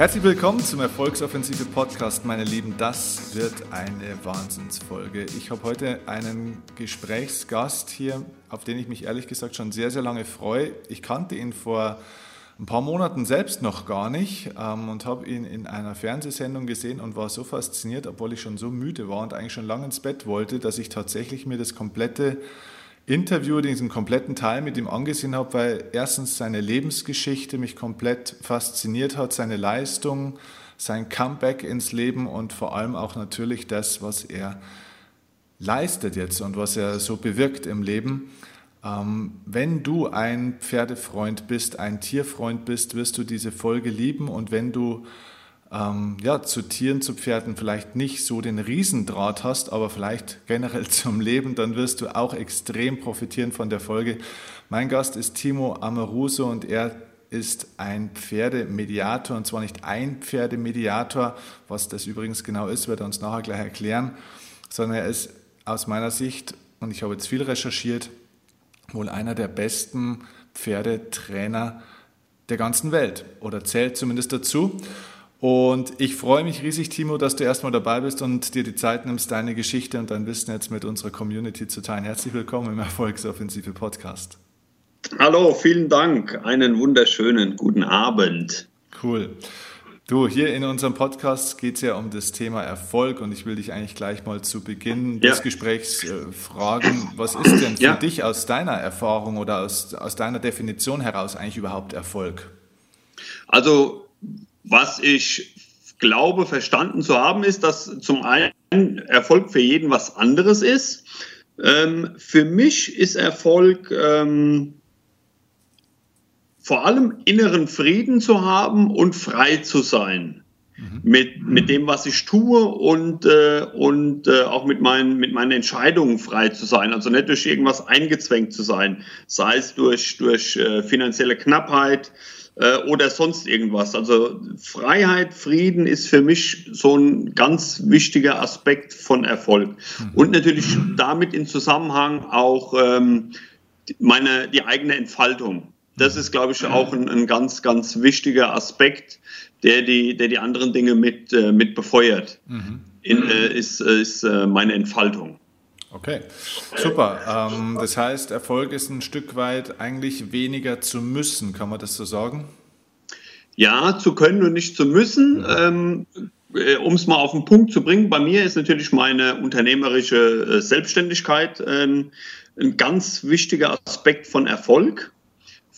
Herzlich willkommen zum Erfolgsoffensive Podcast, meine Lieben. Das wird eine Wahnsinnsfolge. Ich habe heute einen Gesprächsgast hier, auf den ich mich ehrlich gesagt schon sehr, sehr lange freue. Ich kannte ihn vor ein paar Monaten selbst noch gar nicht ähm, und habe ihn in einer Fernsehsendung gesehen und war so fasziniert, obwohl ich schon so müde war und eigentlich schon lange ins Bett wollte, dass ich tatsächlich mir das komplette Interview, diesen kompletten Teil mit ihm angesehen habe, weil erstens seine Lebensgeschichte mich komplett fasziniert hat, seine Leistung, sein Comeback ins Leben und vor allem auch natürlich das, was er leistet jetzt und was er so bewirkt im Leben. Ähm, wenn du ein Pferdefreund bist, ein Tierfreund bist, wirst du diese Folge lieben und wenn du ähm, ja, zu Tieren, zu Pferden vielleicht nicht so den Riesendraht hast, aber vielleicht generell zum Leben, dann wirst du auch extrem profitieren von der Folge. Mein Gast ist Timo Amoruso und er ist ein Pferdemediator und zwar nicht ein Pferdemediator, was das übrigens genau ist, wird er uns nachher gleich erklären, sondern er ist aus meiner Sicht, und ich habe jetzt viel recherchiert, wohl einer der besten Pferdetrainer der ganzen Welt oder zählt zumindest dazu. Und ich freue mich riesig, Timo, dass du erstmal dabei bist und dir die Zeit nimmst, deine Geschichte und dein Wissen jetzt mit unserer Community zu teilen. Herzlich willkommen im Erfolgsoffensive Podcast. Hallo, vielen Dank. Einen wunderschönen guten Abend. Cool. Du, hier in unserem Podcast geht es ja um das Thema Erfolg und ich will dich eigentlich gleich mal zu Beginn ja. des Gesprächs äh, fragen, was ist denn für ja. dich aus deiner Erfahrung oder aus, aus deiner Definition heraus eigentlich überhaupt Erfolg? Also was ich glaube, verstanden zu haben, ist, dass zum einen Erfolg für jeden was anderes ist. Ähm, für mich ist Erfolg ähm, vor allem inneren Frieden zu haben und frei zu sein. Mhm. Mit, mit dem, was ich tue und, äh, und äh, auch mit meinen, mit meinen Entscheidungen frei zu sein. Also nicht durch irgendwas eingezwängt zu sein, sei es durch, durch äh, finanzielle Knappheit, äh, oder sonst irgendwas. Also Freiheit, Frieden ist für mich so ein ganz wichtiger Aspekt von Erfolg. Mhm. Und natürlich damit in Zusammenhang auch ähm, meine, die eigene Entfaltung. Das ist, glaube ich, auch ein, ein, ganz, ganz wichtiger Aspekt, der die, der die anderen Dinge mit, äh, mit befeuert. Mhm. In, äh, ist, ist äh, meine Entfaltung. Okay, super. Ähm, das heißt, Erfolg ist ein Stück weit eigentlich weniger zu müssen, kann man das so sagen? Ja, zu können und nicht zu müssen. Ähm, äh, um es mal auf den Punkt zu bringen, bei mir ist natürlich meine unternehmerische äh, Selbstständigkeit ähm, ein ganz wichtiger Aspekt von Erfolg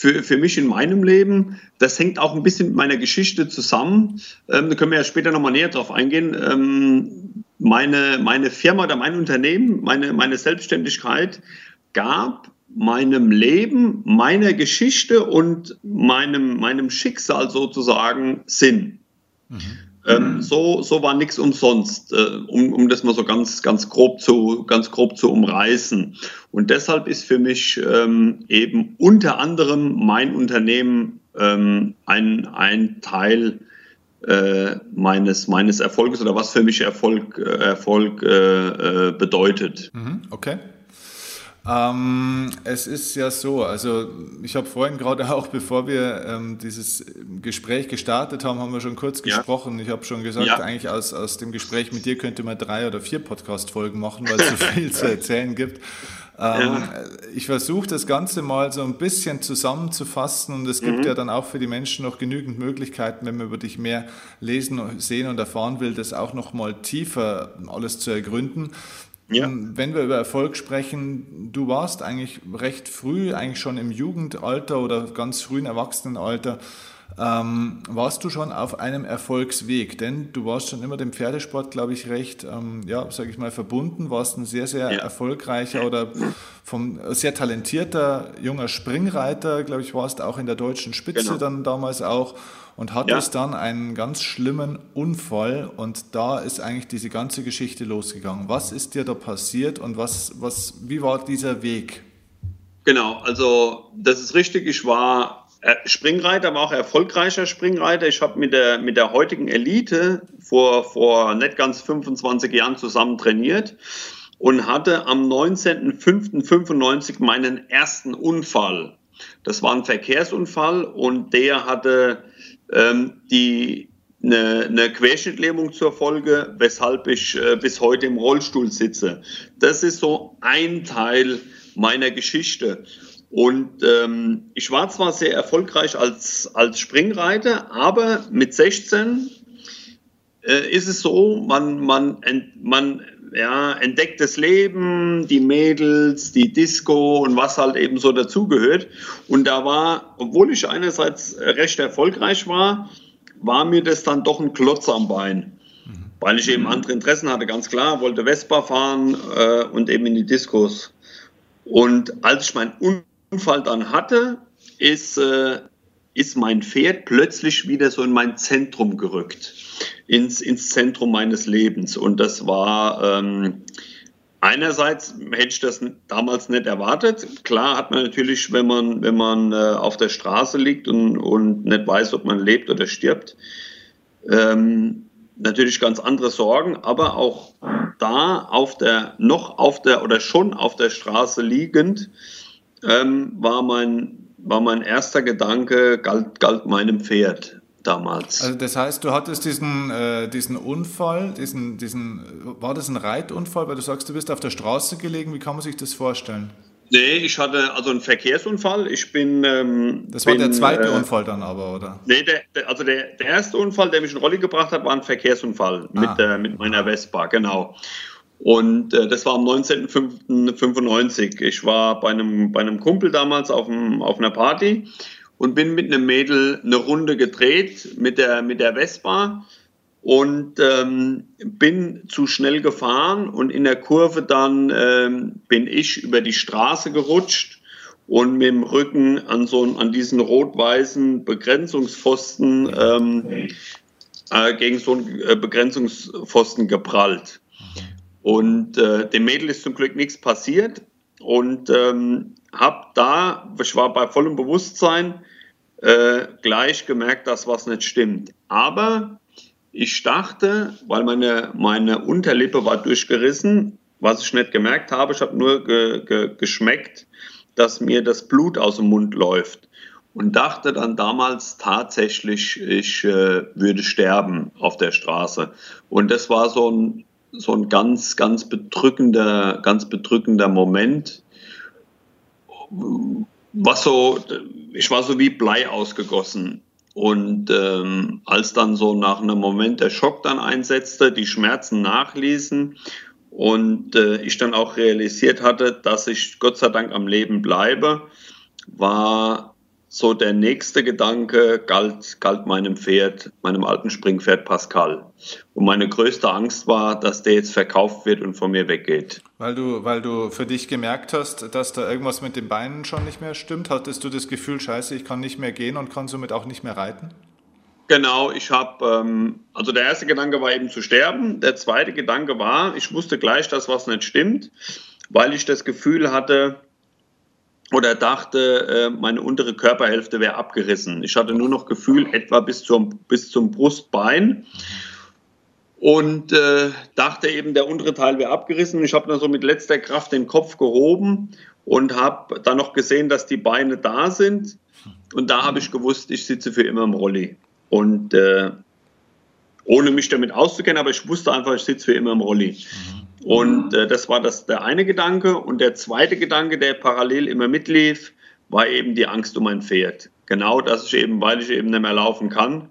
für, für mich in meinem Leben. Das hängt auch ein bisschen mit meiner Geschichte zusammen. Ähm, da können wir ja später nochmal näher drauf eingehen. Ähm, meine, meine Firma oder mein Unternehmen, meine, meine Selbstständigkeit gab meinem Leben, meiner Geschichte und meinem, meinem Schicksal sozusagen Sinn. Mhm. Ähm, so, so war nichts umsonst, äh, um, um das mal so ganz, ganz, grob zu, ganz grob zu umreißen. Und deshalb ist für mich ähm, eben unter anderem mein Unternehmen ähm, ein, ein Teil äh, meines, meines Erfolges oder was für mich Erfolg, äh, Erfolg äh, äh, bedeutet. Mhm, okay. Ähm, es ist ja so, also ich habe vorhin gerade auch, bevor wir ähm, dieses Gespräch gestartet haben, haben wir schon kurz ja. gesprochen. Ich habe schon gesagt, ja. eigentlich aus, aus dem Gespräch mit dir könnte man drei oder vier Podcast-Folgen machen, weil es so viel zu erzählen gibt. Ähm, ja. Ich versuche das Ganze mal so ein bisschen zusammenzufassen und es gibt mhm. ja dann auch für die Menschen noch genügend Möglichkeiten, wenn man über dich mehr lesen, sehen und erfahren will, das auch noch mal tiefer alles zu ergründen. Ja. Ähm, wenn wir über Erfolg sprechen, du warst eigentlich recht früh, eigentlich schon im Jugendalter oder ganz frühen Erwachsenenalter, ähm, warst du schon auf einem Erfolgsweg, denn du warst schon immer dem Pferdesport, glaube ich, recht, ähm, ja, sage ich mal, verbunden, warst ein sehr, sehr ja. erfolgreicher oder vom sehr talentierter junger Springreiter, glaube ich, warst auch in der deutschen Spitze genau. dann damals auch und hattest ja. dann einen ganz schlimmen Unfall und da ist eigentlich diese ganze Geschichte losgegangen. Was ist dir da passiert und was, was, wie war dieser Weg? Genau, also das ist richtig. Ich war äh, Springreiter, aber auch erfolgreicher Springreiter. Ich habe mit der, mit der heutigen Elite vor, vor nicht ganz 25 Jahren zusammen trainiert und hatte am 19.05.95 meinen ersten Unfall. Das war ein Verkehrsunfall und der hatte ähm, die eine, eine Querschnittlähmung zur Folge, weshalb ich äh, bis heute im Rollstuhl sitze. Das ist so ein Teil meiner Geschichte. Und ähm, ich war zwar sehr erfolgreich als, als Springreiter, aber mit 16 äh, ist es so, man, man, man ja, entdeckt das Leben, die Mädels, die Disco und was halt eben so dazugehört. Und da war, obwohl ich einerseits recht erfolgreich war, war mir das dann doch ein Klotz am Bein. Weil ich eben andere Interessen hatte, ganz klar, wollte Vespa fahren äh, und eben in die Diskos. Und als ich meinen Unfall dann hatte, ist, äh, ist mein Pferd plötzlich wieder so in mein Zentrum gerückt, ins, ins Zentrum meines Lebens. Und das war ähm, einerseits hätte ich das damals nicht erwartet. Klar hat man natürlich, wenn man, wenn man äh, auf der Straße liegt und, und nicht weiß, ob man lebt oder stirbt, ähm, natürlich ganz andere Sorgen, aber auch da auf der, noch auf der oder schon auf der Straße liegend, ähm, war mein, war mein erster Gedanke, galt, galt meinem Pferd damals. Also das heißt, du hattest diesen, äh, diesen Unfall, diesen, diesen, war das ein Reitunfall, weil du sagst, du bist auf der Straße gelegen, wie kann man sich das vorstellen? Nee, ich hatte also einen Verkehrsunfall. Ich bin. Ähm, das war bin, der zweite äh, Unfall dann aber, oder? Nee, der, der, also der, der erste Unfall, der mich in Rolli gebracht hat, war ein Verkehrsunfall ah. mit, äh, mit meiner Vespa, genau. Und äh, das war am 19.05.95. Ich war bei einem, bei einem Kumpel damals auf, einem, auf einer Party und bin mit einem Mädel eine Runde gedreht mit der, mit der Vespa und ähm, bin zu schnell gefahren und in der Kurve dann ähm, bin ich über die Straße gerutscht und mit dem Rücken an so an diesen rot-weißen Begrenzungspfosten ähm, äh, gegen so einen äh, Begrenzungspfosten geprallt. Und äh, dem Mädel ist zum Glück nichts passiert und ähm, habe da, ich war bei vollem Bewusstsein, äh, gleich gemerkt, dass was nicht stimmt. Aber ich dachte, weil meine, meine Unterlippe war durchgerissen, was ich nicht gemerkt habe, ich habe nur ge, ge, geschmeckt, dass mir das Blut aus dem Mund läuft. Und dachte dann damals tatsächlich, ich äh, würde sterben auf der Straße. Und das war so ein, so ein ganz, ganz bedrückender, ganz bedrückender Moment, was so, ich war so wie Blei ausgegossen. Und ähm, als dann so nach einem Moment der Schock dann einsetzte, die Schmerzen nachließen und äh, ich dann auch realisiert hatte, dass ich Gott sei Dank am Leben bleibe, war so der nächste Gedanke galt, galt meinem Pferd, meinem alten Springpferd Pascal. Und meine größte Angst war, dass der jetzt verkauft wird und von mir weggeht. Weil du, weil du für dich gemerkt hast, dass da irgendwas mit den Beinen schon nicht mehr stimmt? Hattest du das Gefühl, scheiße, ich kann nicht mehr gehen und kann somit auch nicht mehr reiten? Genau, ich habe, ähm, also der erste Gedanke war eben zu sterben. Der zweite Gedanke war, ich wusste gleich, dass was nicht stimmt, weil ich das Gefühl hatte, oder dachte, äh, meine untere Körperhälfte wäre abgerissen. Ich hatte nur noch Gefühl etwa bis zum, bis zum Brustbein und äh, dachte eben, der untere Teil wäre abgerissen. Ich habe dann so mit letzter Kraft den Kopf gehoben und habe dann noch gesehen, dass die Beine da sind. Und da habe ich gewusst, ich sitze für immer im Rolli. Und äh, ohne mich damit auszukennen, aber ich wusste einfach, ich sitze für immer im Rolli. Mhm. Und äh, das war das, der eine Gedanke. Und der zweite Gedanke, der parallel immer mitlief, war eben die Angst um mein Pferd. Genau, dass ich eben, weil ich eben nicht mehr laufen kann,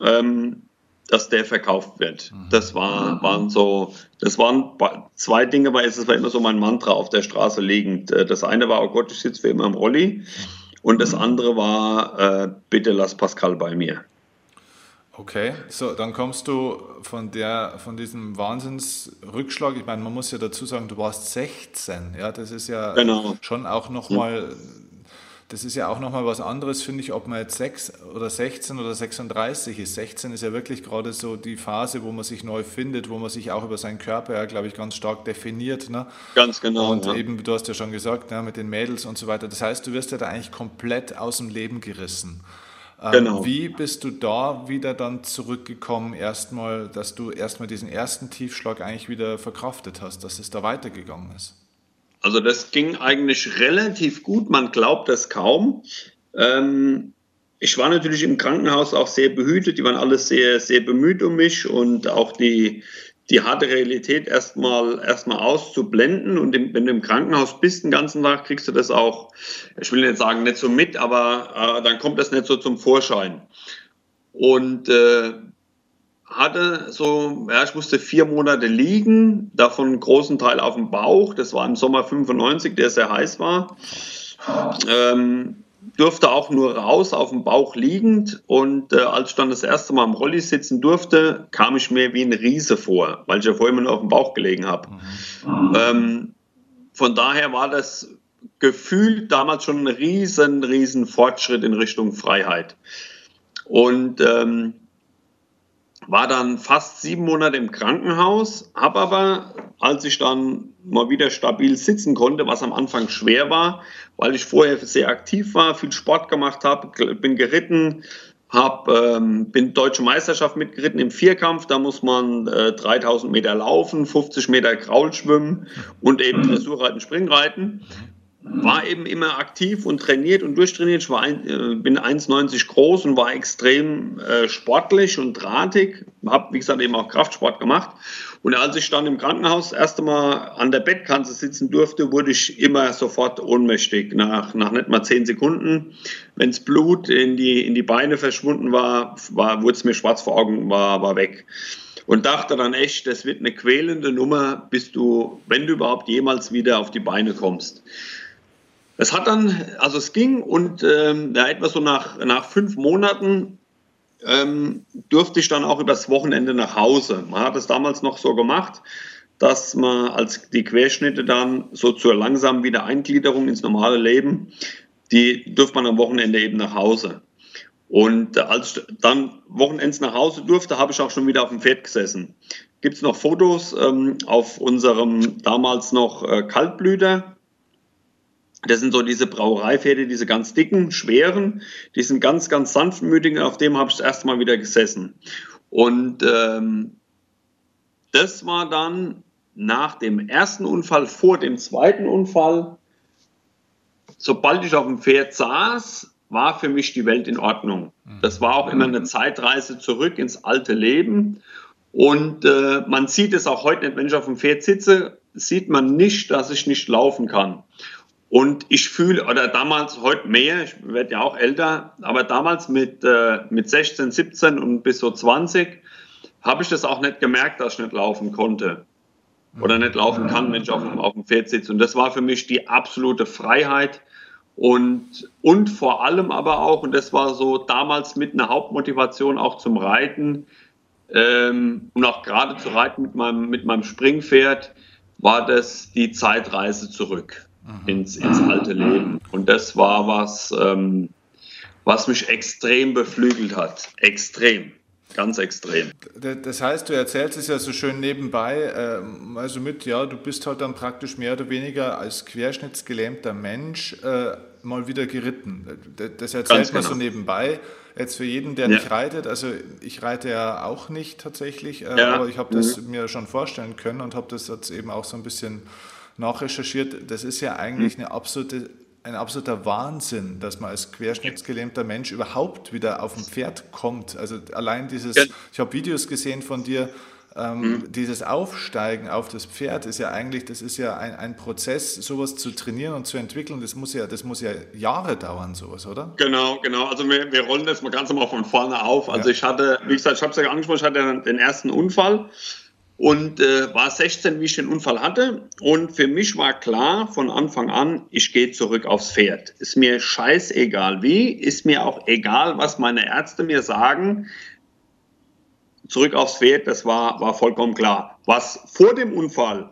ähm, dass der verkauft wird. Mhm. Das war, waren so, das waren zwei Dinge, weil es war immer so mein Mantra auf der Straße liegend. Äh, das eine war, oh Gott, ich sitze wie immer im Rolli. Und das andere war, äh, bitte lass Pascal bei mir. Okay, so dann kommst du von der, von diesem Wahnsinnsrückschlag. Ich meine, man muss ja dazu sagen, du warst 16. Ja, das ist ja genau. schon auch nochmal, das ist ja auch nochmal was anderes, finde ich, ob man jetzt 6 oder 16 oder 36 ist. 16 ist ja wirklich gerade so die Phase, wo man sich neu findet, wo man sich auch über seinen Körper ja, glaube ich, ganz stark definiert. Ne? Ganz genau. Und ja. eben, du hast ja schon gesagt, ne, mit den Mädels und so weiter. Das heißt, du wirst ja da eigentlich komplett aus dem Leben gerissen. Ähm, genau. Wie bist du da wieder dann zurückgekommen, erstmal, dass du erstmal diesen ersten Tiefschlag eigentlich wieder verkraftet hast, dass es da weitergegangen ist? Also das ging eigentlich relativ gut, man glaubt es kaum. Ähm, ich war natürlich im Krankenhaus auch sehr behütet. Die waren alles sehr, sehr bemüht um mich und auch die, die harte Realität erstmal erstmal auszublenden. Und wenn du im Krankenhaus bist den ganzen Tag, kriegst du das auch, ich will nicht sagen, nicht so mit, aber äh, dann kommt das nicht so zum Vorschein. Und äh, hatte so, ja, ich musste vier Monate liegen, davon einen großen Teil auf dem Bauch. Das war im Sommer 95, der sehr heiß war. Ähm, durfte auch nur raus auf dem Bauch liegend und äh, als ich dann das erste Mal im Rolli sitzen durfte, kam ich mir wie ein Riese vor, weil ich ja vorher immer nur auf dem Bauch gelegen habe. Mhm. Ähm, von daher war das Gefühl damals schon ein riesen, riesen Fortschritt in Richtung Freiheit. Und ähm, war dann fast sieben Monate im Krankenhaus, habe aber, als ich dann mal wieder stabil sitzen konnte, was am Anfang schwer war, weil ich vorher sehr aktiv war, viel Sport gemacht habe, bin geritten, hab, ähm, bin deutsche Meisterschaft mitgeritten im Vierkampf, da muss man äh, 3000 Meter laufen, 50 Meter Kraul schwimmen und eben Dressurreiten, Springreiten war eben immer aktiv und trainiert und durchtrainiert. Ich war ein, äh, bin 1,90 groß und war extrem äh, sportlich und drahtig. Habe, wie gesagt, eben auch Kraftsport gemacht. Und als ich dann im Krankenhaus das erste Mal an der Bettkante sitzen durfte, wurde ich immer sofort ohnmächtig. Nach, nach nicht mal zehn Sekunden, wenn das Blut in die, in die Beine verschwunden war, war wurde es mir schwarz vor Augen, war, war weg und dachte dann echt, das wird eine quälende Nummer, bis du, wenn du überhaupt jemals wieder auf die Beine kommst. Es hat dann, also es ging und ähm, ja, etwa so nach, nach fünf Monaten ähm, durfte ich dann auch übers Wochenende nach Hause. Man hat es damals noch so gemacht, dass man als die Querschnitte dann so zur langsamen Wiedereingliederung ins normale Leben, die durfte man am Wochenende eben nach Hause. Und als ich dann Wochenends nach Hause durfte, habe ich auch schon wieder auf dem Pferd gesessen. Gibt es noch Fotos ähm, auf unserem damals noch äh, Kaltblüter? Das sind so diese Brauereipferde, diese ganz dicken, schweren, die sind ganz, ganz sanftmütigen, auf dem habe ich das erste Mal wieder gesessen. Und ähm, das war dann nach dem ersten Unfall, vor dem zweiten Unfall. Sobald ich auf dem Pferd saß, war für mich die Welt in Ordnung. Das war auch immer eine Zeitreise zurück ins alte Leben. Und äh, man sieht es auch heute nicht, wenn ich auf dem Pferd sitze, sieht man nicht, dass ich nicht laufen kann. Und ich fühle, oder damals, heute mehr, ich werde ja auch älter, aber damals mit, äh, mit 16, 17 und bis so 20 habe ich das auch nicht gemerkt, dass ich nicht laufen konnte. Oder nicht laufen kann, wenn ich auf, auf dem Pferd sitze. Und das war für mich die absolute Freiheit. Und, und vor allem aber auch, und das war so damals mit einer Hauptmotivation auch zum Reiten ähm, und auch gerade zu reiten mit meinem, mit meinem Springpferd, war das die Zeitreise zurück ins, ins alte Leben. Und das war was, ähm, was mich extrem beflügelt hat. Extrem. Ganz extrem. Das heißt, du erzählst es ja so schön nebenbei, ähm, also mit, ja, du bist halt dann praktisch mehr oder weniger als querschnittsgelähmter Mensch äh, mal wieder geritten. Das erzählt man genau. so nebenbei. Jetzt für jeden, der ja. nicht reitet, also ich reite ja auch nicht tatsächlich, äh, ja. aber ich habe das mhm. mir schon vorstellen können und habe das jetzt eben auch so ein bisschen nachrecherchiert, das ist ja eigentlich eine absolute, ein absoluter Wahnsinn, dass man als querschnittsgelähmter Mensch überhaupt wieder auf ein Pferd kommt. Also allein dieses, ich habe Videos gesehen von dir, ähm, mhm. dieses Aufsteigen auf das Pferd ist ja eigentlich, das ist ja ein, ein, Prozess, sowas zu trainieren und zu entwickeln, das muss ja, das muss ja Jahre dauern, sowas, oder? Genau, genau. Also wir, wir rollen das mal ganz mal von vorne auf. Also ja. ich hatte, wie gesagt, ich habe es ja angesprochen, ich hatte den ersten Unfall und äh, war 16, wie ich den Unfall hatte. Und für mich war klar von Anfang an, ich gehe zurück aufs Pferd. Ist mir scheißegal wie, ist mir auch egal, was meine Ärzte mir sagen. Zurück aufs Pferd, das war, war vollkommen klar. Was vor dem Unfall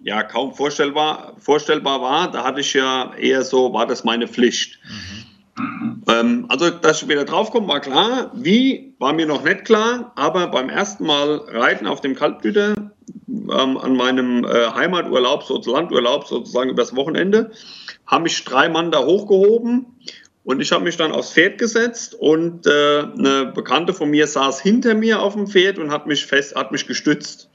ja kaum vorstellbar, vorstellbar war, da hatte ich ja eher so, war das meine Pflicht. Mhm. Ähm, also, dass ich wieder draufkomme, war klar. Wie, war mir noch nicht klar. Aber beim ersten Mal Reiten auf dem Kaltblüter ähm, an meinem äh, Heimaturlaub, so Landurlaub sozusagen übers Wochenende, haben mich drei Mann da hochgehoben. Und ich habe mich dann aufs Pferd gesetzt und äh, eine Bekannte von mir saß hinter mir auf dem Pferd und hat mich fest, hat mich gestützt.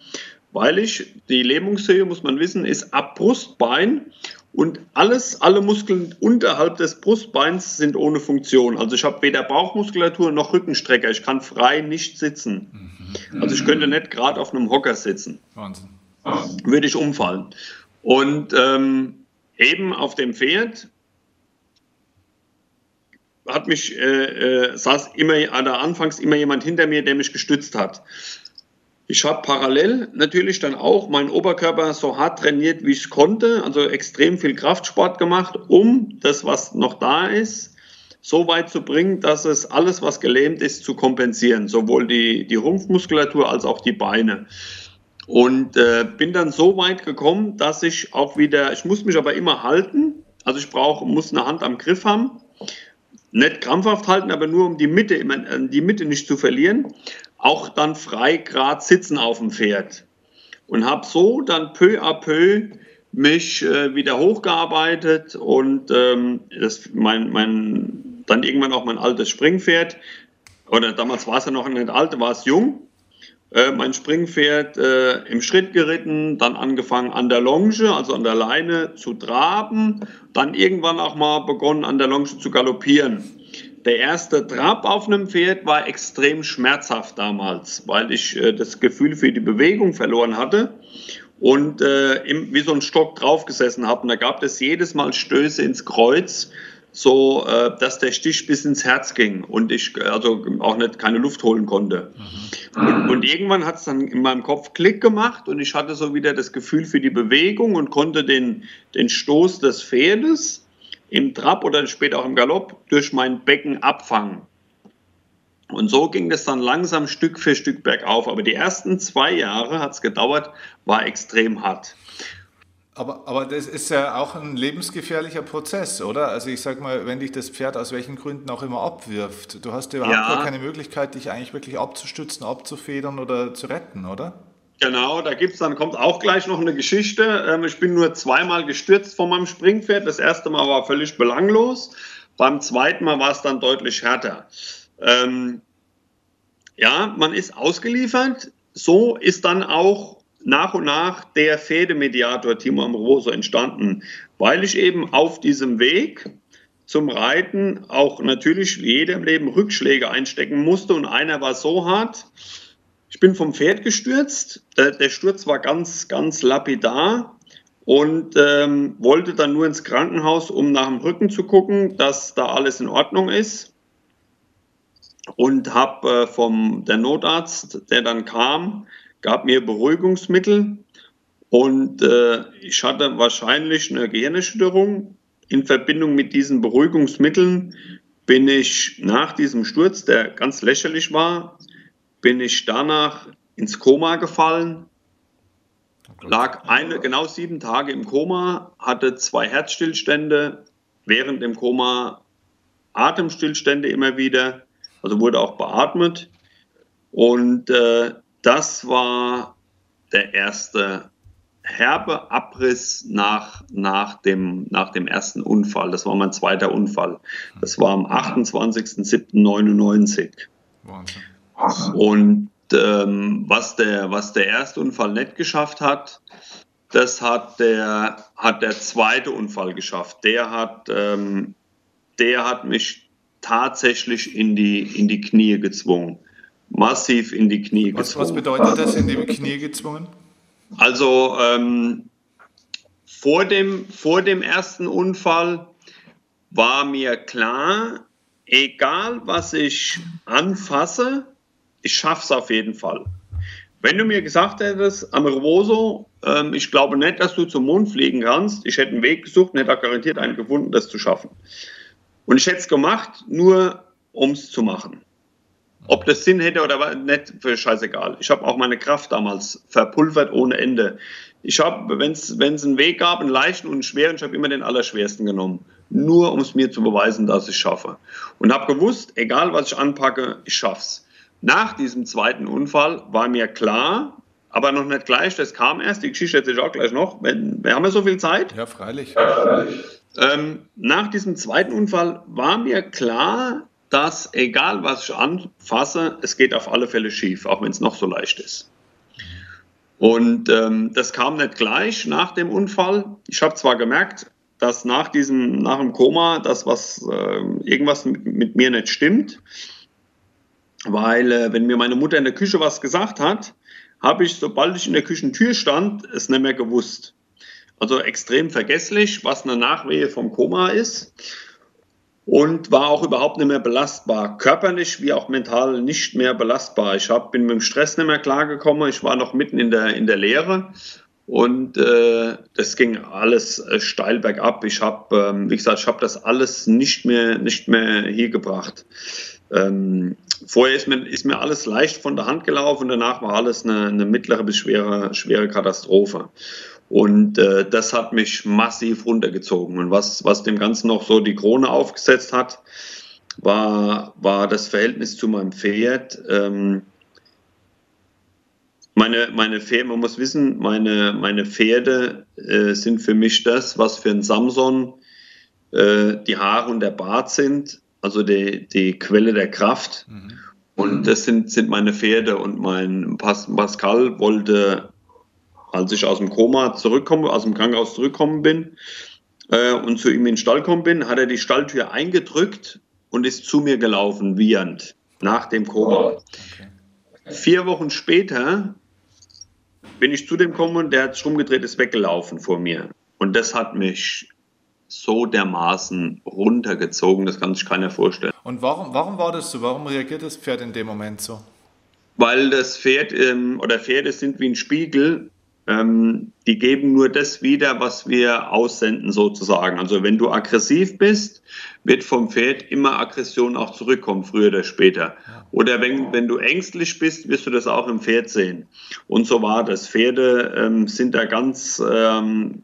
Weil ich, die Lähmungshöhe, muss man wissen, ist ab Brustbein und alles, alle Muskeln unterhalb des Brustbeins sind ohne Funktion. Also ich habe weder Bauchmuskulatur noch Rückenstrecker. Ich kann frei nicht sitzen. Also ich könnte nicht gerade auf einem Hocker sitzen. Wahnsinn. Würde ich umfallen. Und ähm, eben auf dem Pferd hat mich, äh, äh, saß immer, oder anfangs immer jemand hinter mir, der mich gestützt hat. Ich habe parallel natürlich dann auch meinen Oberkörper so hart trainiert, wie ich konnte, also extrem viel Kraftsport gemacht, um das, was noch da ist, so weit zu bringen, dass es alles, was gelähmt ist, zu kompensieren, sowohl die, die Rumpfmuskulatur als auch die Beine. Und äh, bin dann so weit gekommen, dass ich auch wieder, ich muss mich aber immer halten, also ich brauche, muss eine Hand am Griff haben, nicht krampfhaft halten, aber nur um die Mitte, äh, die Mitte nicht zu verlieren, auch dann frei grad sitzen auf dem Pferd. Und habe so dann peu à peu mich äh, wieder hochgearbeitet und ähm, das, mein, mein, dann irgendwann auch mein altes Springpferd, oder damals war es ja noch nicht alt, war es jung, äh, mein Springpferd äh, im Schritt geritten, dann angefangen an der Longe, also an der Leine zu traben, dann irgendwann auch mal begonnen an der Longe zu galoppieren. Der erste Trab auf einem Pferd war extrem schmerzhaft damals, weil ich äh, das Gefühl für die Bewegung verloren hatte und äh, im, wie so ein Stock draufgesessen habe. Und da gab es jedes Mal Stöße ins Kreuz, so äh, dass der Stich bis ins Herz ging und ich also auch nicht keine Luft holen konnte. Mhm. Und, und, irgendwann hat es dann in meinem Kopf Klick gemacht und ich hatte so wieder das Gefühl für die Bewegung und konnte den, den Stoß des Pferdes im Trab oder später auch im Galopp durch mein Becken abfangen. Und so ging das dann langsam Stück für Stück bergauf. Aber die ersten zwei Jahre hat es gedauert, war extrem hart. Aber, aber das ist ja auch ein lebensgefährlicher Prozess, oder? Also ich sag mal, wenn dich das Pferd aus welchen Gründen auch immer abwirft, du hast überhaupt ja. gar keine Möglichkeit, dich eigentlich wirklich abzustützen, abzufedern oder zu retten, oder? Genau, da gibt's dann kommt auch gleich noch eine Geschichte. Ähm, ich bin nur zweimal gestürzt von meinem Springpferd. Das erste Mal war völlig belanglos. Beim zweiten Mal war es dann deutlich härter. Ähm, ja, man ist ausgeliefert. So ist dann auch nach und nach der Pferdemediator Timo Amoroso entstanden, weil ich eben auf diesem Weg zum Reiten auch natürlich wie jeder Leben Rückschläge einstecken musste und einer war so hart. Ich bin vom Pferd gestürzt. Der, der Sturz war ganz, ganz lapidar und ähm, wollte dann nur ins Krankenhaus, um nach dem Rücken zu gucken, dass da alles in Ordnung ist. Und habe äh, vom der Notarzt, der dann kam, gab mir Beruhigungsmittel und äh, ich hatte wahrscheinlich eine Gehirnerschütterung. In Verbindung mit diesen Beruhigungsmitteln bin ich nach diesem Sturz, der ganz lächerlich war, bin ich danach ins Koma gefallen, lag eine, genau sieben Tage im Koma, hatte zwei Herzstillstände, während dem Koma Atemstillstände immer wieder, also wurde auch beatmet. Und äh, das war der erste herbe Abriss nach, nach, dem, nach dem ersten Unfall. Das war mein zweiter Unfall. Das war am 28.07.99. Wahnsinn. Und ähm, was, der, was der erste Unfall nicht geschafft hat, das hat der, hat der zweite Unfall geschafft. Der hat, ähm, der hat mich tatsächlich in die, in die Knie gezwungen massiv in die Knie was, gezwungen. Was bedeutet das, in die Knie gezwungen? Also ähm, vor, dem, vor dem ersten Unfall war mir klar, egal was ich anfasse, ich schaffe es auf jeden Fall. Wenn du mir gesagt hättest, Amoroso, ähm, ich glaube nicht, dass du zum Mond fliegen kannst, ich hätte einen Weg gesucht und hätte garantiert einen gefunden, das zu schaffen. Und ich hätte es gemacht, nur um es zu machen. Ob das Sinn hätte oder nicht, für scheißegal. Ich habe auch meine Kraft damals verpulvert ohne Ende. Ich habe, wenn es einen Weg gab, einen leichten und einen schweren, ich habe immer den allerschwersten genommen. Nur um es mir zu beweisen, dass ich schaffe. Und habe gewusst, egal was ich anpacke, ich schaff's. Nach diesem zweiten Unfall war mir klar, aber noch nicht gleich, das kam erst, die Geschichte erzähle ich auch gleich noch. Wir haben ja so viel Zeit. Ja, freilich. Ja, freilich. Ähm, nach diesem zweiten Unfall war mir klar, dass egal was ich anfasse, es geht auf alle Fälle schief, auch wenn es noch so leicht ist. Und ähm, das kam nicht gleich nach dem Unfall. Ich habe zwar gemerkt, dass nach diesem, nach dem Koma, dass was, äh, irgendwas mit, mit, mir nicht stimmt. Weil, äh, wenn mir meine Mutter in der Küche was gesagt hat, habe ich, sobald ich in der Küchentür stand, es nicht mehr gewusst. Also extrem vergesslich, was eine Nachwehe vom Koma ist und war auch überhaupt nicht mehr belastbar. Körperlich wie auch mental nicht mehr belastbar. Ich hab, bin mit dem Stress nicht mehr klargekommen. Ich war noch mitten in der, in der Lehre und äh, das ging alles äh, steil bergab. Ich habe, ähm, wie gesagt, ich habe das alles nicht mehr, nicht mehr hier gebracht. Ähm, vorher ist mir, ist mir alles leicht von der Hand gelaufen, danach war alles eine, eine mittlere bis schwere, schwere Katastrophe. Und äh, das hat mich massiv runtergezogen. Und was, was dem Ganzen noch so die Krone aufgesetzt hat, war, war das Verhältnis zu meinem Pferd. Ähm, meine, meine Pferde, man muss wissen, meine, meine Pferde äh, sind für mich das, was für ein Samson äh, die Haare und der Bart sind, also die, die Quelle der Kraft. Mhm. Und das sind, sind meine Pferde. Und mein Pascal wollte als ich aus dem Koma zurückkomme, aus dem Krankenhaus zurückgekommen bin äh, und zu ihm in den Stall gekommen bin, hat er die Stalltür eingedrückt und ist zu mir gelaufen, wiehernd, nach dem Koma. Okay. Vier Wochen später bin ich zu dem gekommen und der hat sich rumgedreht, ist weggelaufen vor mir. Und das hat mich so dermaßen runtergezogen, das kann sich keiner vorstellen. Und warum, warum war das so? Warum reagiert das Pferd in dem Moment so? Weil das Pferd ähm, oder Pferde sind wie ein Spiegel ähm, die geben nur das wieder, was wir aussenden sozusagen. Also wenn du aggressiv bist, wird vom Pferd immer Aggression auch zurückkommen, früher oder später. Oder wenn, wenn du ängstlich bist, wirst du das auch im Pferd sehen. Und so war das. Pferde ähm, sind da ganz, ähm,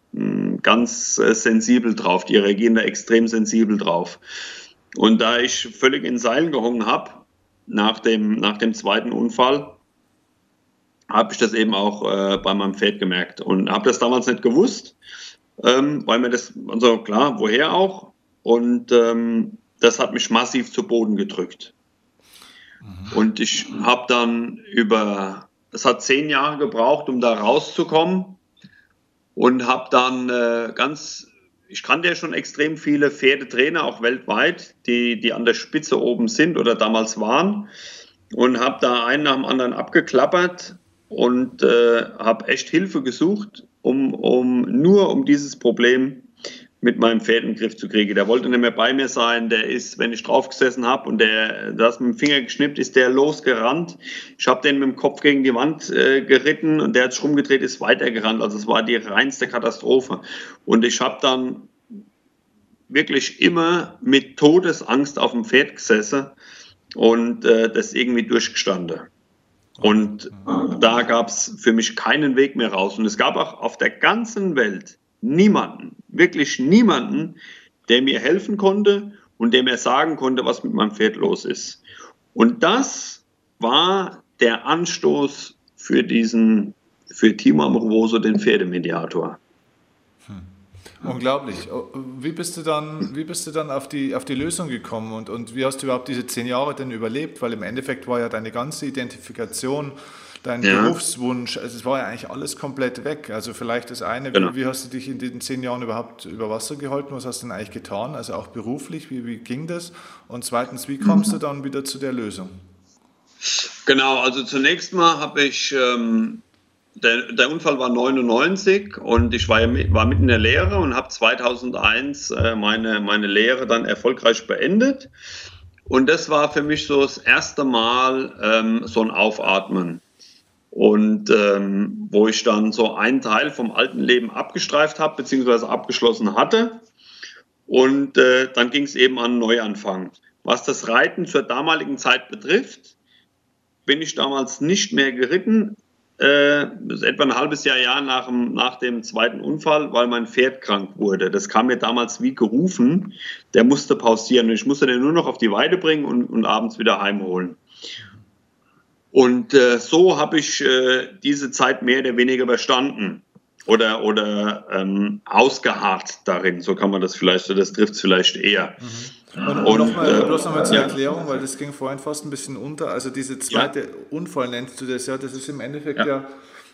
ganz äh, sensibel drauf. Die reagieren da extrem sensibel drauf. Und da ich völlig in Seilen gehungen habe, nach dem, nach dem zweiten Unfall, habe ich das eben auch äh, bei meinem Pferd gemerkt und habe das damals nicht gewusst, ähm, weil mir das, also klar, woher auch. Und ähm, das hat mich massiv zu Boden gedrückt. Mhm. Und ich habe dann über, es hat zehn Jahre gebraucht, um da rauszukommen und habe dann äh, ganz, ich kannte ja schon extrem viele Pferdetrainer, auch weltweit, die, die an der Spitze oben sind oder damals waren. Und habe da einen nach dem anderen abgeklappert und äh, habe echt Hilfe gesucht, um, um nur um dieses Problem mit meinem Pferd in den Griff zu kriegen. Der wollte nicht mehr bei mir sein. Der ist, wenn ich draufgesessen habe und der das mit dem Finger geschnippt, ist der losgerannt. Ich habe den mit dem Kopf gegen die Wand äh, geritten und der hat sich rumgedreht, ist weitergerannt. Also es war die reinste Katastrophe. Und ich habe dann wirklich immer mit Todesangst auf dem Pferd gesessen und äh, das irgendwie durchgestanden. Und da gab es für mich keinen Weg mehr raus. Und es gab auch auf der ganzen Welt niemanden, wirklich niemanden, der mir helfen konnte und der mir sagen konnte, was mit meinem Pferd los ist. Und das war der Anstoß für diesen, für Timo Amoroso, den Pferdemediator. Unglaublich. Oh, wie bist du dann, wie bist du dann auf, die, auf die Lösung gekommen und, und wie hast du überhaupt diese zehn Jahre denn überlebt? Weil im Endeffekt war ja deine ganze Identifikation, dein ja. Berufswunsch, also es war ja eigentlich alles komplett weg. Also vielleicht das eine, genau. wie, wie, hast du dich in den zehn Jahren überhaupt über Wasser gehalten? Was hast du denn eigentlich getan? Also auch beruflich, wie, wie ging das? Und zweitens, wie kommst du dann wieder zu der Lösung? Genau, also zunächst mal habe ich ähm, der, der, Unfall war 99 und ich war, war mitten in der Lehre und habe 2001 äh, meine, meine Lehre dann erfolgreich beendet. Und das war für mich so das erste Mal ähm, so ein Aufatmen. Und ähm, wo ich dann so einen Teil vom alten Leben abgestreift habe, beziehungsweise abgeschlossen hatte. Und äh, dann ging es eben an Neuanfang. Was das Reiten zur damaligen Zeit betrifft, bin ich damals nicht mehr geritten, äh, etwa ein halbes Jahr, Jahr nach dem, nach dem zweiten Unfall, weil mein Pferd krank wurde. Das kam mir damals wie gerufen. Der musste pausieren ich musste den nur noch auf die Weide bringen und, und abends wieder heimholen. Und äh, so habe ich äh, diese Zeit mehr oder weniger überstanden oder, oder ähm, ausgeharrt darin. So kann man das vielleicht, das trifft es vielleicht eher. Mhm. Und, und nochmal, äh, bloß nochmal zur ja. Erklärung, weil das ging vorhin fast ein bisschen unter. Also diese zweite ja. Unfall nennst du das ja, das ist im Endeffekt ja, ja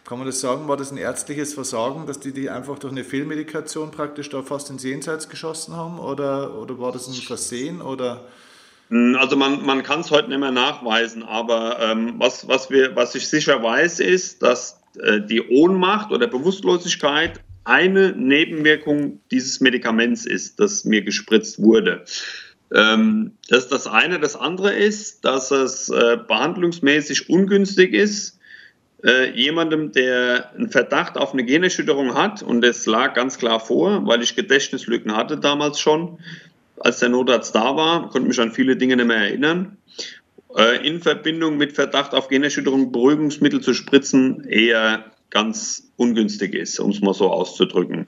Kann man das sagen, war das ein ärztliches Versagen, dass die die einfach durch eine Fehlmedikation praktisch da fast ins Jenseits geschossen haben? Oder, oder war das ein Versehen? Oder? Hm, also man, man kann es heute nicht mehr nachweisen, aber ähm, was, was, wir, was ich sicher weiß, ist, dass äh, die Ohnmacht oder Bewusstlosigkeit eine Nebenwirkung dieses Medikaments ist, das mir gespritzt wurde. Ähm, das ist das eine. Das andere ist, dass es äh, behandlungsmäßig ungünstig ist, äh, jemandem, der einen Verdacht auf eine Generschütterung hat, und es lag ganz klar vor, weil ich Gedächtnislücken hatte damals schon, als der Notarzt da war, konnte mich an viele Dinge nicht mehr erinnern, äh, in Verbindung mit Verdacht auf Generschütterung Beruhigungsmittel zu spritzen, eher ganz ungünstig ist, um es mal so auszudrücken.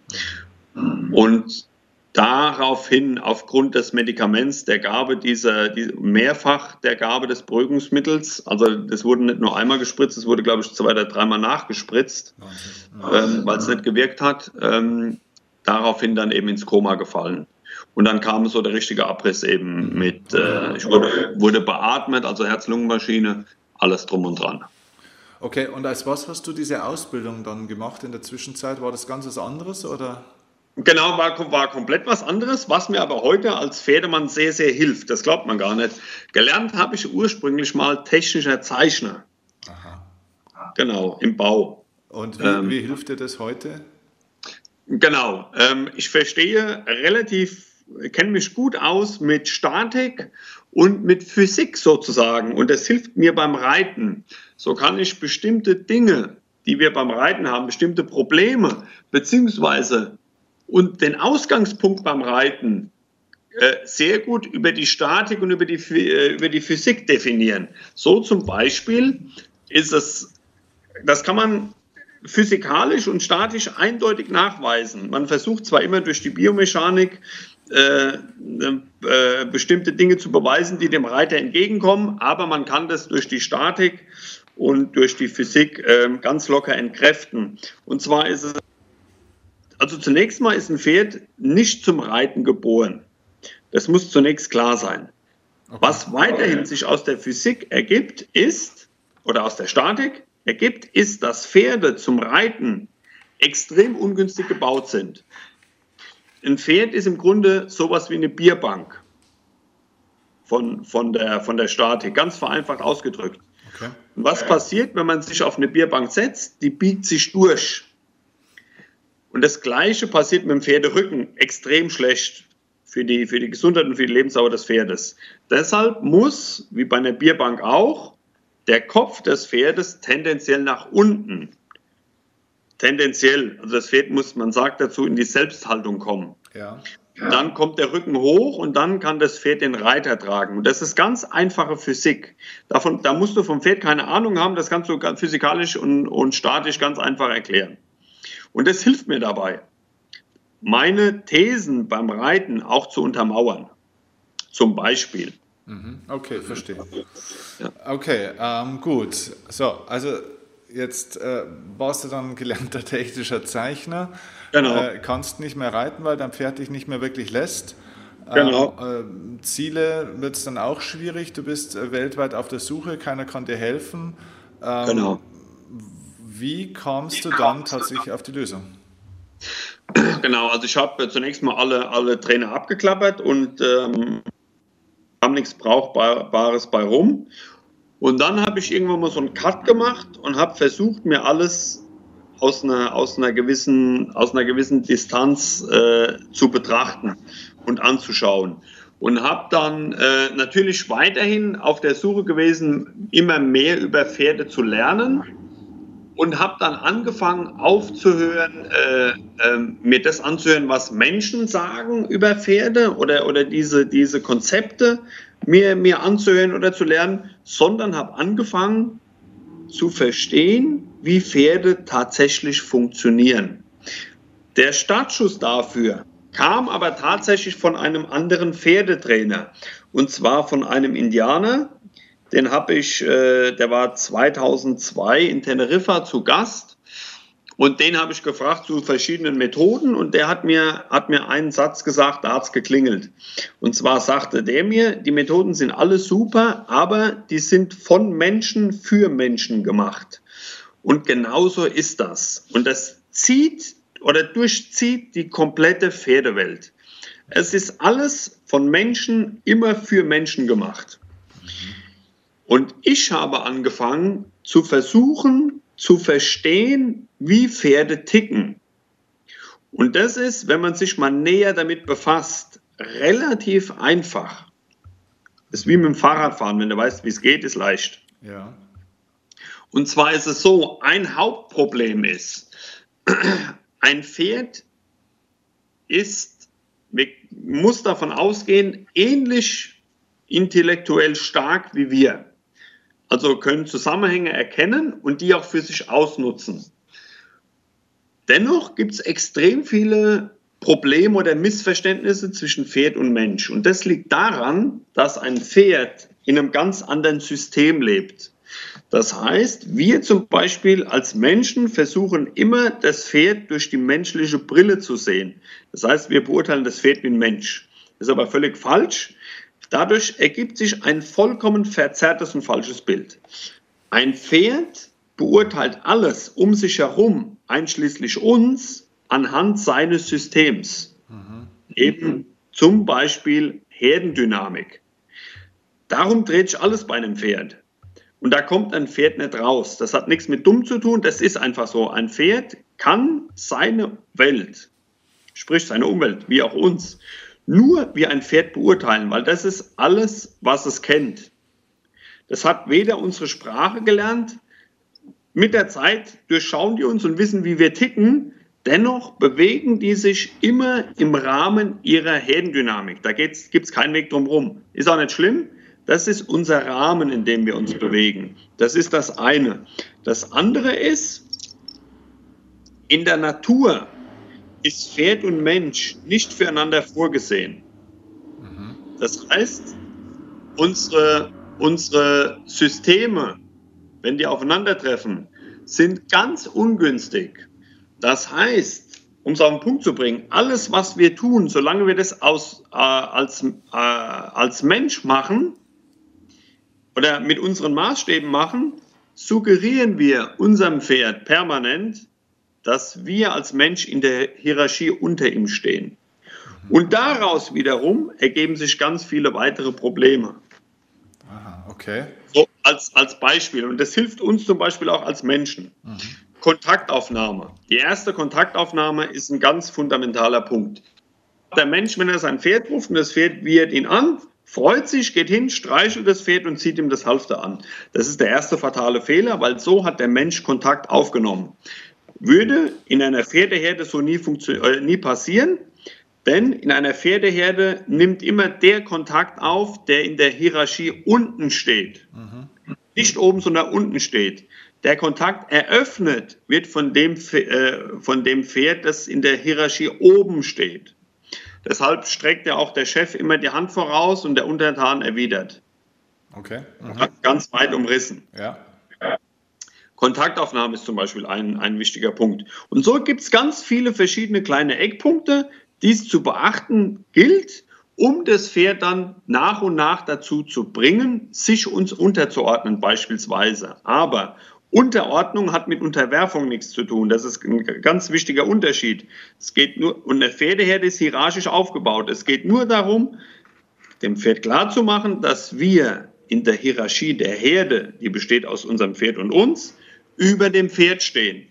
Und daraufhin, aufgrund des Medikaments, der Gabe dieser, die, mehrfach der Gabe des Beruhigungsmittels, also das wurde nicht nur einmal gespritzt, es wurde, glaube ich, zwei oder dreimal nachgespritzt, ähm, weil es nicht gewirkt hat, ähm, daraufhin dann eben ins Koma gefallen. Und dann kam so der richtige Abriss eben mit, äh, ich wurde, wurde beatmet, also Herz-Lungen-Maschine, alles drum und dran. Okay, und als was hast du diese Ausbildung dann gemacht in der Zwischenzeit? War das ganz was anderes oder? Genau, war, war komplett was anderes, was mir aber heute als Pferdemann sehr, sehr hilft. Das glaubt man gar nicht. Gelernt habe ich ursprünglich mal technischer Zeichner. Aha. Genau, im Bau. Und wie, ähm, wie hilft dir das heute? Genau, ähm, ich verstehe relativ, kenne mich gut aus mit Statik und mit Physik sozusagen. Und das hilft mir beim Reiten. So kann ich bestimmte Dinge, die wir beim Reiten haben, bestimmte Probleme, beziehungsweise und den Ausgangspunkt beim Reiten äh, sehr gut über die Statik und über die, äh, über die Physik definieren. So zum Beispiel ist es, das kann man physikalisch und statisch eindeutig nachweisen. Man versucht zwar immer durch die Biomechanik äh, äh, bestimmte Dinge zu beweisen, die dem Reiter entgegenkommen, aber man kann das durch die Statik und durch die Physik äh, ganz locker entkräften. Und zwar ist es also zunächst mal ist ein Pferd nicht zum Reiten geboren. Das muss zunächst klar sein. Okay. Was weiterhin sich aus der Physik ergibt, ist, oder aus der Statik ergibt, ist, dass Pferde zum Reiten extrem ungünstig gebaut sind. Ein Pferd ist im Grunde sowas wie eine Bierbank von, von, der, von der Statik, ganz vereinfacht ausgedrückt. Okay. Und was passiert, wenn man sich auf eine Bierbank setzt? Die biegt sich durch. Und das Gleiche passiert mit dem Pferderücken extrem schlecht für die, für die Gesundheit und für die Lebensdauer des Pferdes. Deshalb muss, wie bei einer Bierbank auch, der Kopf des Pferdes tendenziell nach unten. Tendenziell. Also das Pferd muss, man sagt dazu, in die Selbsthaltung kommen. Ja. Dann kommt der Rücken hoch und dann kann das Pferd den Reiter tragen. Und das ist ganz einfache Physik. Davon, da musst du vom Pferd keine Ahnung haben, das kannst du physikalisch und, und statisch ganz einfach erklären. Und das hilft mir dabei, meine Thesen beim Reiten auch zu untermauern. Zum Beispiel. Mhm. Okay, verstehe. Ja. Okay, ähm, gut. So, also jetzt äh, warst du dann gelernter technischer Zeichner. Genau. Äh, kannst nicht mehr reiten, weil dein Pferd dich nicht mehr wirklich lässt. Genau. Ähm, äh, Ziele wird es dann auch schwierig. Du bist äh, weltweit auf der Suche, keiner kann dir helfen. Ähm, genau. Wie kamst du dann tatsächlich auf die Lösung? Genau, also ich habe zunächst mal alle, alle Trainer abgeklappert und ähm, kam nichts Brauchbares bei rum. Und dann habe ich irgendwann mal so einen Cut gemacht und habe versucht, mir alles aus einer, aus einer, gewissen, aus einer gewissen Distanz äh, zu betrachten und anzuschauen. Und habe dann äh, natürlich weiterhin auf der Suche gewesen, immer mehr über Pferde zu lernen und habe dann angefangen aufzuhören, äh, äh, mir das anzuhören, was Menschen sagen über Pferde oder, oder diese, diese Konzepte mir, mir anzuhören oder zu lernen, sondern habe angefangen zu verstehen, wie Pferde tatsächlich funktionieren. Der Startschuss dafür kam aber tatsächlich von einem anderen Pferdetrainer und zwar von einem Indianer, den habe ich, äh, der war 2002 in Teneriffa zu Gast. Und den habe ich gefragt zu verschiedenen Methoden und der hat mir, hat mir einen Satz gesagt, da hat es geklingelt. Und zwar sagte der mir, die Methoden sind alle super, aber die sind von Menschen für Menschen gemacht. Und genauso ist das. Und das zieht oder durchzieht die komplette Pferdewelt. Es ist alles von Menschen immer für Menschen gemacht. Und ich habe angefangen zu versuchen zu verstehen, wie Pferde ticken. Und das ist, wenn man sich mal näher damit befasst, relativ einfach. Das ist wie mit dem Fahrradfahren. Wenn du weißt, wie es geht, ist leicht. Ja. Und zwar ist es so, ein Hauptproblem ist, ein Pferd ist, muss davon ausgehen, ähnlich intellektuell stark wie wir. Also können Zusammenhänge erkennen und die auch für sich ausnutzen. Dennoch gibt es extrem viele Probleme oder Missverständnisse zwischen Pferd und Mensch. Und das liegt daran, dass ein Pferd in einem ganz anderen System lebt. Das heißt, wir zum Beispiel als Menschen versuchen immer, das Pferd durch die menschliche Brille zu sehen. Das heißt, wir beurteilen das Pferd wie ein Mensch. Das ist aber völlig falsch. Dadurch ergibt sich ein vollkommen verzerrtes und falsches Bild. Ein Pferd beurteilt alles um sich herum, einschließlich uns, anhand seines Systems. Mhm. Eben zum Beispiel Herdendynamik. Darum dreht sich alles bei einem Pferd. Und da kommt ein Pferd nicht raus. Das hat nichts mit dumm zu tun, das ist einfach so. Ein Pferd kann seine Welt, sprich seine Umwelt, wie auch uns, nur wie ein Pferd beurteilen, weil das ist alles, was es kennt. Das hat weder unsere Sprache gelernt, mit der Zeit durchschauen die uns und wissen, wie wir ticken, Dennoch bewegen die sich immer im Rahmen ihrer Herdendynamik. Da gibt es keinen Weg drumherum. Ist auch nicht schlimm. Das ist unser Rahmen, in dem wir uns bewegen. Das ist das eine. Das andere ist, in der Natur ist Pferd und Mensch nicht füreinander vorgesehen. Das heißt, unsere, unsere Systeme, wenn die aufeinandertreffen, sind ganz ungünstig. Das heißt, um es auf den Punkt zu bringen, alles, was wir tun, solange wir das aus, äh, als, äh, als Mensch machen oder mit unseren Maßstäben machen, suggerieren wir unserem Pferd permanent, dass wir als Mensch in der Hierarchie unter ihm stehen. Und daraus wiederum ergeben sich ganz viele weitere Probleme. Aha, okay. So als, als Beispiel. Und das hilft uns zum Beispiel auch als Menschen. Mhm. Kontaktaufnahme. Die erste Kontaktaufnahme ist ein ganz fundamentaler Punkt. Der Mensch, wenn er sein Pferd ruft und das Pferd wiehert ihn an, freut sich, geht hin, streichelt das Pferd und zieht ihm das Halfter an. Das ist der erste fatale Fehler, weil so hat der Mensch Kontakt aufgenommen. Würde in einer Pferdeherde so nie, äh, nie passieren, denn in einer Pferdeherde nimmt immer der Kontakt auf, der in der Hierarchie unten steht. Mhm. Nicht oben, sondern unten steht der Kontakt eröffnet wird von dem, äh, von dem Pferd, das in der Hierarchie oben steht. Deshalb streckt ja auch der Chef immer die Hand voraus und der Untertan erwidert. Okay. Mhm. Ganz weit umrissen. Ja. Kontaktaufnahme ist zum Beispiel ein, ein wichtiger Punkt. Und so gibt es ganz viele verschiedene kleine Eckpunkte, die es zu beachten gilt, um das Pferd dann nach und nach dazu zu bringen, sich uns unterzuordnen beispielsweise. Aber Unterordnung hat mit Unterwerfung nichts zu tun. Das ist ein ganz wichtiger Unterschied. Es geht nur, und eine Pferdeherde ist hierarchisch aufgebaut. Es geht nur darum, dem Pferd klarzumachen, dass wir in der Hierarchie der Herde, die besteht aus unserem Pferd und uns, über dem Pferd stehen.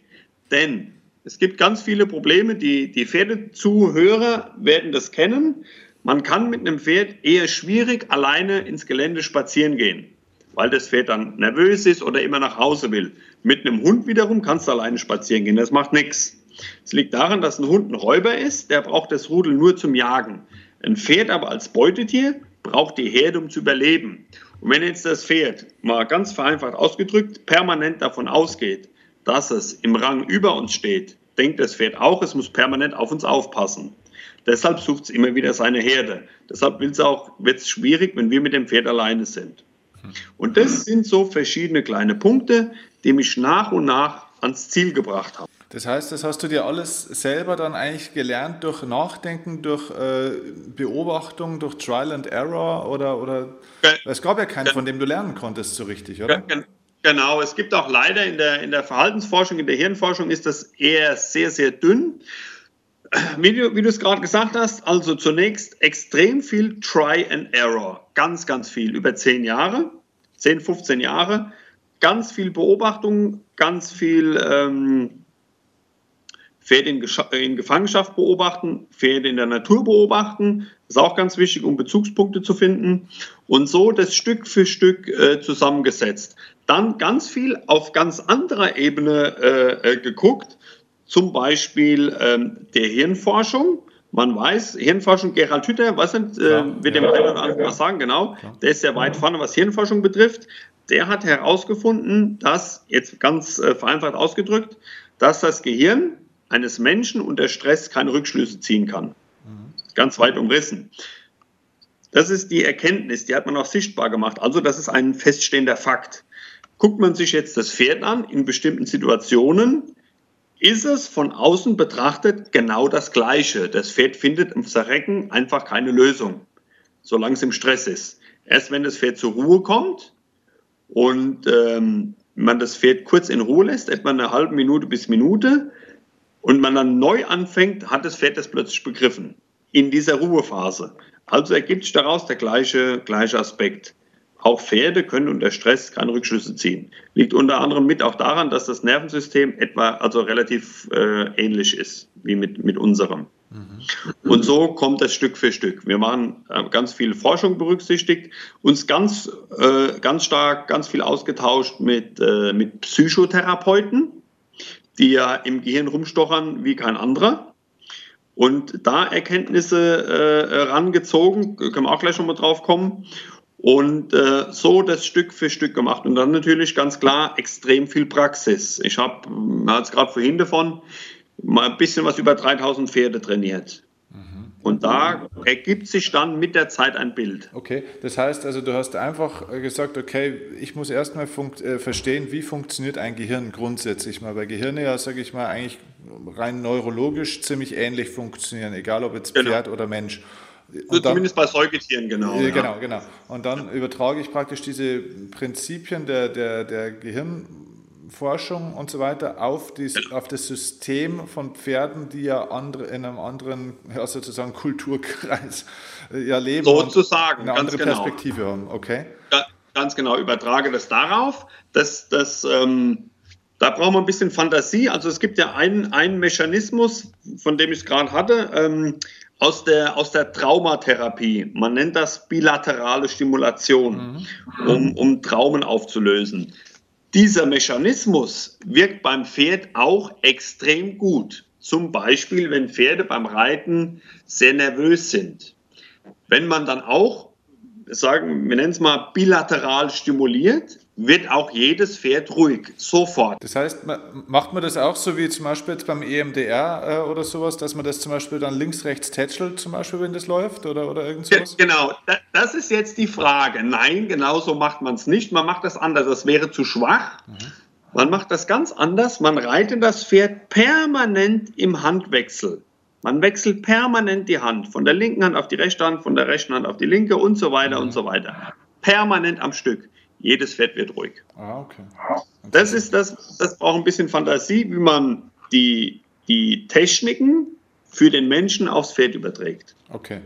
Denn es gibt ganz viele Probleme, die, die Pferdezuhörer werden das kennen. Man kann mit einem Pferd eher schwierig alleine ins Gelände spazieren gehen weil das Pferd dann nervös ist oder immer nach Hause will. Mit einem Hund wiederum kannst du alleine spazieren gehen, das macht nichts. Es liegt daran, dass ein Hund ein Räuber ist, der braucht das Rudel nur zum Jagen. Ein Pferd aber als Beutetier braucht die Herde, um zu überleben. Und wenn jetzt das Pferd, mal ganz vereinfacht ausgedrückt, permanent davon ausgeht, dass es im Rang über uns steht, denkt das Pferd auch, es muss permanent auf uns aufpassen. Deshalb sucht es immer wieder seine Herde. Deshalb wird es schwierig, wenn wir mit dem Pferd alleine sind. Und das sind so verschiedene kleine Punkte, die mich nach und nach ans Ziel gebracht haben. Das heißt, das hast du dir alles selber dann eigentlich gelernt durch Nachdenken, durch äh, Beobachtung, durch Trial and Error oder, oder es gab ja keinen, von dem du lernen konntest so richtig, oder? Genau, es gibt auch leider in der, in der Verhaltensforschung, in der Hirnforschung ist das eher sehr, sehr dünn. Wie du, wie du es gerade gesagt hast, also zunächst extrem viel Try and Error, ganz, ganz viel, über zehn Jahre, 10, 15 Jahre, ganz viel Beobachtung, ganz viel ähm, Pferde in, in, Gefangenschaft beobachten, Pferde in der Natur beobachten. Ist auch ganz wichtig, um Bezugspunkte zu finden. Und so das Stück für Stück äh, zusammengesetzt. Dann ganz viel auf ganz anderer Ebene äh, äh, geguckt, zum Beispiel ähm, der Hirnforschung. Man weiß, Hirnforschung, Gerald Hütter, was sind, äh, ja, wird dem ja, einen oder anderen was sagen, genau. Der ist sehr weit vorne, was Hirnforschung betrifft. Der hat herausgefunden, dass, jetzt ganz äh, vereinfacht ausgedrückt, dass das Gehirn eines Menschen unter Stress keine Rückschlüsse ziehen kann. Ganz weit umrissen. Das ist die Erkenntnis, die hat man auch sichtbar gemacht. Also das ist ein feststehender Fakt. Guckt man sich jetzt das Pferd an in bestimmten Situationen, ist es von außen betrachtet genau das Gleiche. Das Pferd findet im Zerrecken einfach keine Lösung, solange es im Stress ist. Erst wenn das Pferd zur Ruhe kommt und ähm, man das Pferd kurz in Ruhe lässt, etwa eine halbe Minute bis Minute, und man dann neu anfängt, hat das Pferd das plötzlich begriffen in dieser Ruhephase. Also ergibt sich daraus der gleiche, gleiche Aspekt. Auch Pferde können unter Stress keine Rückschlüsse ziehen. Liegt unter anderem mit auch daran, dass das Nervensystem etwa also relativ äh, ähnlich ist wie mit, mit unserem. Mhm. Und so kommt das Stück für Stück. Wir machen äh, ganz viel Forschung berücksichtigt, uns ganz, äh, ganz stark, ganz viel ausgetauscht mit, äh, mit Psychotherapeuten, die ja im Gehirn rumstochern wie kein anderer. Und da Erkenntnisse äh, rangezogen, können wir auch gleich nochmal drauf kommen. Und äh, so das Stück für Stück gemacht. Und dann natürlich ganz klar extrem viel Praxis. Ich habe, man hat es gerade vorhin davon, mal ein bisschen was über 3000 Pferde trainiert. Und da ergibt sich dann mit der Zeit ein Bild. Okay, das heißt also, du hast einfach gesagt, okay, ich muss erstmal äh, verstehen, wie funktioniert ein Gehirn grundsätzlich mal. Weil Gehirne ja, sage ich mal, eigentlich rein neurologisch ziemlich ähnlich funktionieren, egal ob jetzt genau. Pferd genau. oder Mensch. Und Zumindest dann, bei Säugetieren, genau. Äh, genau, ja. genau. Und dann übertrage ich praktisch diese Prinzipien der, der, der Gehirn Forschung und so weiter auf, dies, auf das System von Pferden, die ja andere, in einem anderen, ja, sozusagen Kulturkreis äh, ja leben. Sozusagen, eine andere genau. Perspektive haben, okay? Ja, ganz genau, übertrage das darauf, dass das. Ähm, da brauchen wir ein bisschen Fantasie. Also es gibt ja einen, einen Mechanismus, von dem ich es gerade hatte, ähm, aus, der, aus der Traumatherapie. Man nennt das bilaterale Stimulation, mhm. um, um Traumen aufzulösen. Dieser Mechanismus wirkt beim Pferd auch extrem gut. Zum Beispiel, wenn Pferde beim Reiten sehr nervös sind. Wenn man dann auch, sagen, wir nennen es mal bilateral stimuliert, wird auch jedes Pferd ruhig, sofort. Das heißt, macht man das auch so wie zum Beispiel jetzt beim EMDR äh, oder sowas, dass man das zum Beispiel dann links, rechts tätschelt, zum Beispiel, wenn das läuft oder, oder irgend sowas? Genau, das ist jetzt die Frage. Nein, genau so macht man es nicht. Man macht das anders. Das wäre zu schwach. Mhm. Man macht das ganz anders. Man reitet das Pferd permanent im Handwechsel. Man wechselt permanent die Hand, von der linken Hand auf die rechte Hand, von der rechten Hand auf die linke und so weiter mhm. und so weiter. Permanent am Stück jedes Pferd wird ruhig. Ah, okay. Das ist das, das braucht ein bisschen Fantasie, wie man die, die Techniken für den Menschen aufs Pferd überträgt. Okay.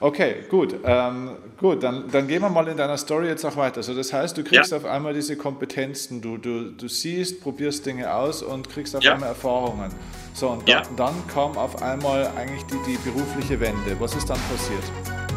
Okay, gut. Ähm, gut, dann, dann gehen wir mal in deiner Story jetzt auch weiter. Also das heißt, du kriegst ja. auf einmal diese Kompetenzen, du, du, du siehst, probierst Dinge aus und kriegst auf ja. einmal Erfahrungen. So, und dann, ja. dann kam auf einmal eigentlich die, die berufliche Wende. Was ist dann passiert?